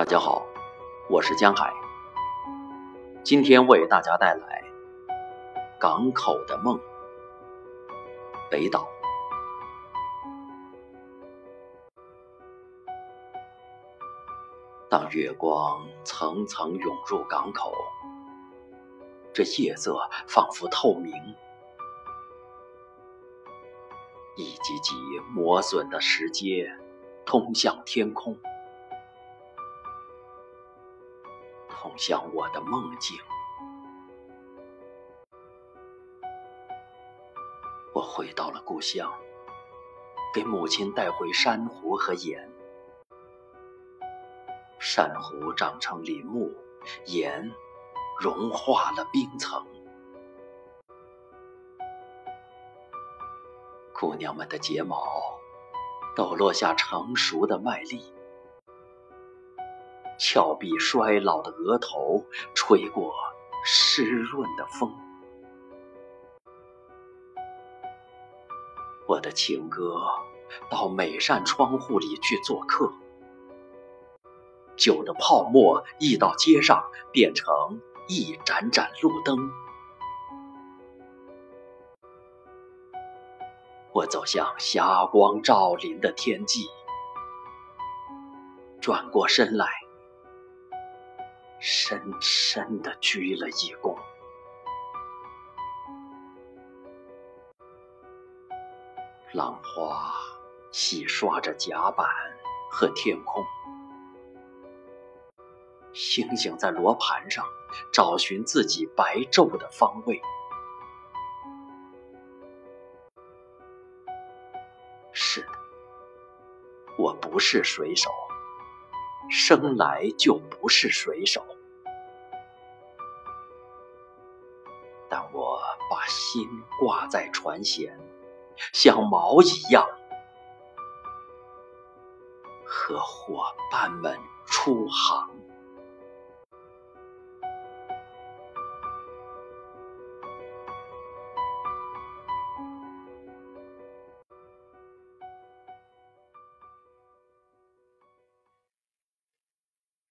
大家好，我是江海，今天为大家带来《港口的梦》。北岛。当月光层层涌入港口，这夜色仿佛透明，一级级磨损的石阶通向天空，通向我的梦境。我回到了故乡，给母亲带回珊瑚和盐。珊瑚长成林木，盐融化了冰层。姑娘们的睫毛抖落下成熟的麦粒，峭壁衰老的额头吹过湿润的风。我的情歌到每扇窗户里去做客。酒的泡沫溢到街上，变成一盏盏路灯。我走向霞光照临的天际，转过身来，深深的鞠了一躬。浪花洗刷着甲板和天空。星星在罗盘上找寻自己白昼的方位。是的，我不是水手，生来就不是水手，但我把心挂在船舷，像锚一样，和伙伴们出航。